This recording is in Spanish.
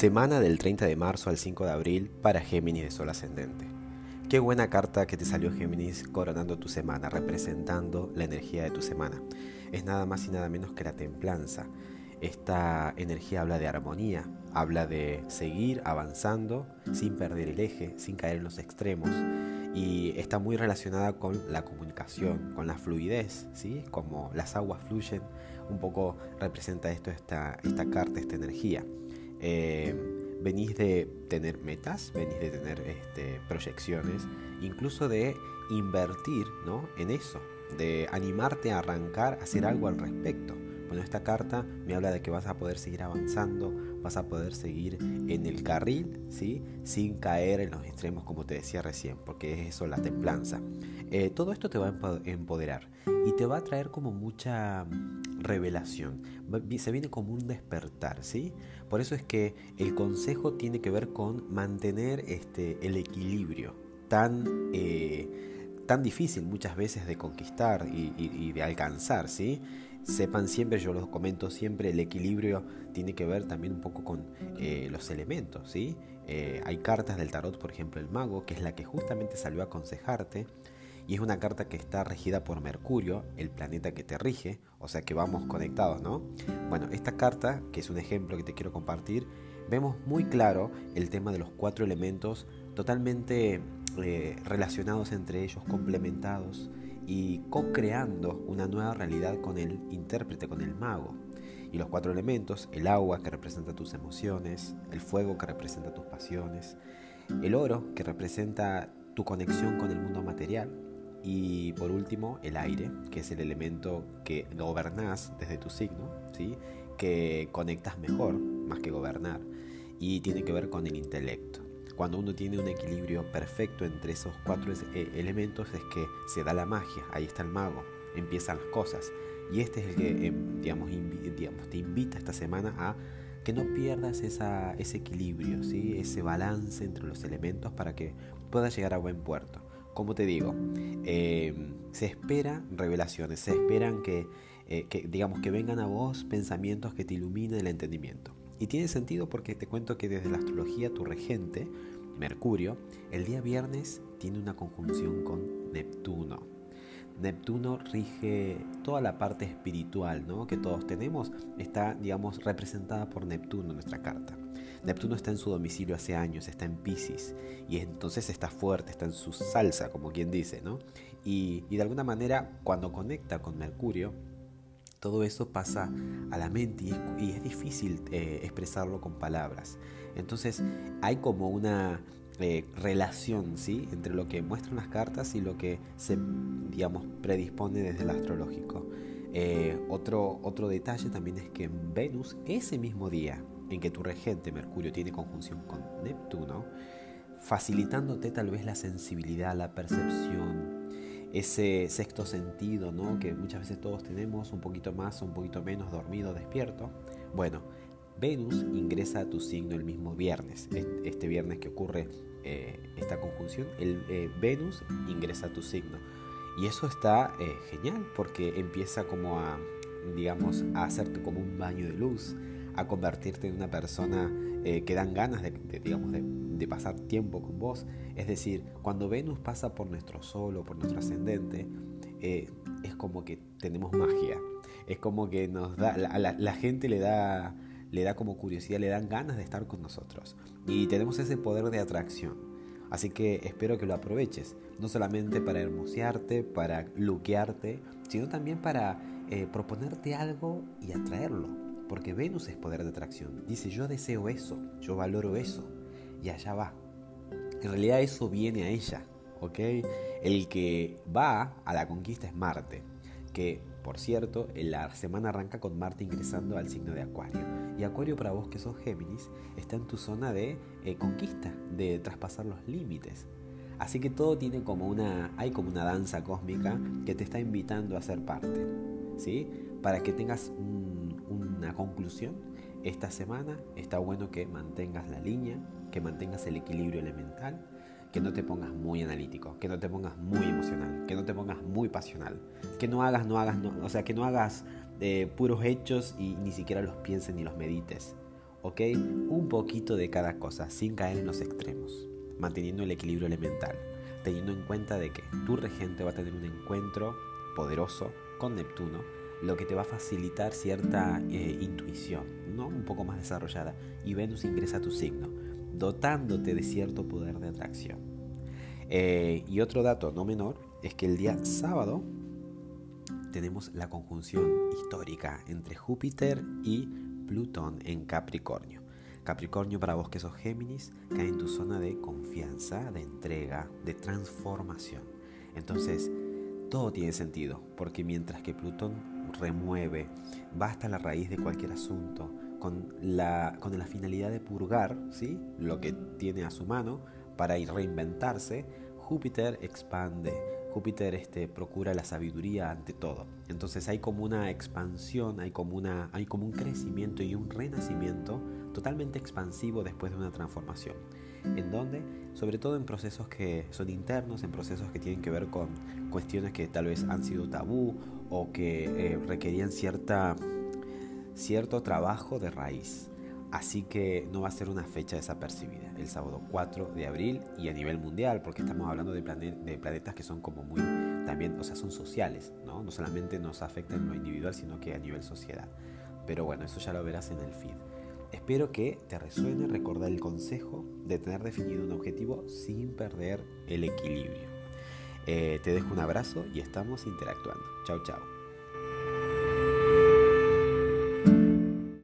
Semana del 30 de marzo al 5 de abril para Géminis de Sol Ascendente. Qué buena carta que te salió Géminis coronando tu semana, representando la energía de tu semana. Es nada más y nada menos que la templanza. Esta energía habla de armonía, habla de seguir avanzando sin perder el eje, sin caer en los extremos y está muy relacionada con la comunicación, con la fluidez, ¿sí? Como las aguas fluyen, un poco representa esto esta, esta carta, esta energía. Eh, venís de tener metas, venís de tener este, proyecciones, incluso de invertir ¿no? en eso, de animarte a arrancar, a hacer algo al respecto. Bueno, esta carta me habla de que vas a poder seguir avanzando, vas a poder seguir en el carril, ¿sí? sin caer en los extremos, como te decía recién, porque es eso la templanza. Eh, todo esto te va a empoderar y te va a traer como mucha revelación. Se viene como un despertar, ¿sí? Por eso es que el consejo tiene que ver con mantener este, el equilibrio tan, eh, tan difícil muchas veces de conquistar y, de alcanzar, ¿sí? Sepan siempre, yo los comento siempre, el equilibrio tiene que ver también un poco con eh, los elementos, ¿sí? Eh, hay cartas del tarot, por ejemplo el mago, que es la que justamente salió a aconsejarte y es una carta que está regida por Mercurio, el planeta que te rige, o sea que vamos conectados, ¿no? Bueno, esta carta, que es un ejemplo que te quiero compartir, vemos muy claro el tema de los cuatro elementos totalmente eh, relacionados entre ellos, complementados y co-creando una nueva realidad con el intérprete, con el mago. Y los cuatro elementos, el agua que representa tus emociones, el fuego que representa tus pasiones, el oro que representa tu conexión con el mundo material, y por último, el aire, que es el elemento que gobernás desde tu signo, ¿sí? que conectas mejor más que gobernar y tiene que ver con el intelecto. Cuando uno tiene un equilibrio perfecto entre esos cuatro eh, elementos es que se da la magia, ahí está el mago, empiezan las cosas. Y este es el que, em, digamos, digamos, te invita esta semana a que no pierdas esa, ese equilibrio, ¿sí? ese balance entre los elementos para que puedas llegar a buen puerto como te digo, eh, se espera revelaciones, se esperan que, eh, que, digamos, que vengan a vos pensamientos que te iluminen el entendimiento. Y tiene sentido porque te cuento que desde la astrología tu regente, Mercurio, el día viernes tiene una conjunción con Neptuno. Neptuno rige toda la parte espiritual ¿no? que todos tenemos, está, digamos, representada por Neptuno en nuestra carta. Neptuno está en su domicilio hace años, está en Pisces, y entonces está fuerte, está en su salsa, como quien dice, ¿no? Y, de alguna manera, cuando conecta con Mercurio, todo eso pasa a la mente y es, difícil eh, expresarlo con palabras. Entonces hay como una eh, relación ¿sí? entre lo que muestran las cartas y lo que se digamos, predispone desde el astrológico. Eh, otro, otro detalle también es que Venus ese mismo día en que tu regente Mercurio tiene conjunción con Neptuno, facilitándote tal vez la sensibilidad, la percepción, ese sexto sentido, ¿no? Que muchas veces todos tenemos, un poquito más o un poquito menos dormido, despierto. Bueno, Venus ingresa a tu signo el mismo viernes, este viernes que ocurre eh, esta conjunción, el eh, Venus ingresa a tu signo. Y eso está eh, genial porque empieza como a, digamos, a hacerte como un baño de luz, a convertirte en una persona que dan ganas de, digamos, de, pasar tiempo con vos. Es decir, cuando Venus pasa por nuestro sol o por nuestro ascendente, eh, es como que tenemos magia. Es como que nos da, la, la, gente le da, le da como curiosidad, le dan ganas de estar con nosotros. Y tenemos ese poder de atracción. Así que espero que lo aproveches, no solamente para hermosearte, para luquearte, sino también para eh, proponerte algo y atraerlo porque Venus es poder de atracción. Dice, yo deseo eso, yo valoro eso. Y allá va. En realidad eso viene a ella, ¿ok? El que va a la conquista es Marte, que por cierto, la semana arranca con Marte ingresando al signo de Acuario. Y Acuario para vos que sos Géminis está en tu zona de eh, conquista, de traspasar los límites. Así que todo tiene como una, hay como una danza cósmica que te está invitando a ser parte, ¿sí? Para que tengas un una conclusión, esta semana está bueno que mantengas la línea, que mantengas el equilibrio elemental, que no te pongas muy analítico, que no te pongas muy emocional, que no te pongas muy pasional, que no hagas, no hagas, o sea, que no hagas eh, puros hechos y ni siquiera los pienses ni los medites. ¿ok? Un poquito de cada cosa, sin caer en los extremos, manteniendo el equilibrio elemental, teniendo en cuenta de que tu regente va a tener un encuentro poderoso con Neptuno, lo que te va a facilitar cierta eh, intuición, ¿no? Un poco más desarrollada. Y Venus ingresa a tu signo, dotándote de cierto poder de atracción. Eh, y otro dato no menor es que el día sábado tenemos la conjunción histórica entre Júpiter y Plutón en Capricornio. Capricornio para vos que sos Géminis cae en tu zona de confianza, de entrega, de transformación. Entonces, todo tiene sentido, porque mientras que Plutón remueve, va hasta la raíz de cualquier asunto, con la, con la finalidad de purgar ¿sí? lo que tiene a su mano para reinventarse, Júpiter expande, Júpiter este, procura la sabiduría ante todo. Entonces hay como una expansión, hay como, una, hay como un crecimiento y un renacimiento totalmente expansivo después de una transformación. ¿En donde Sobre todo en procesos que son internos, en procesos que tienen que ver con cuestiones que tal vez han sido tabú o que eh, requerían cierta, cierto trabajo de raíz. Así que no va a ser una fecha desapercibida, el sábado 4 de abril y a nivel mundial, porque estamos hablando de, de planetas que son como muy, también, o sea, son sociales, ¿no? No solamente nos afecta en lo individual, sino que a nivel sociedad. Pero bueno, eso ya lo verás en el feed. Espero que te resuene recordar el consejo de tener definido un objetivo sin perder el equilibrio. Eh, te dejo un abrazo y estamos interactuando. Chao, chao.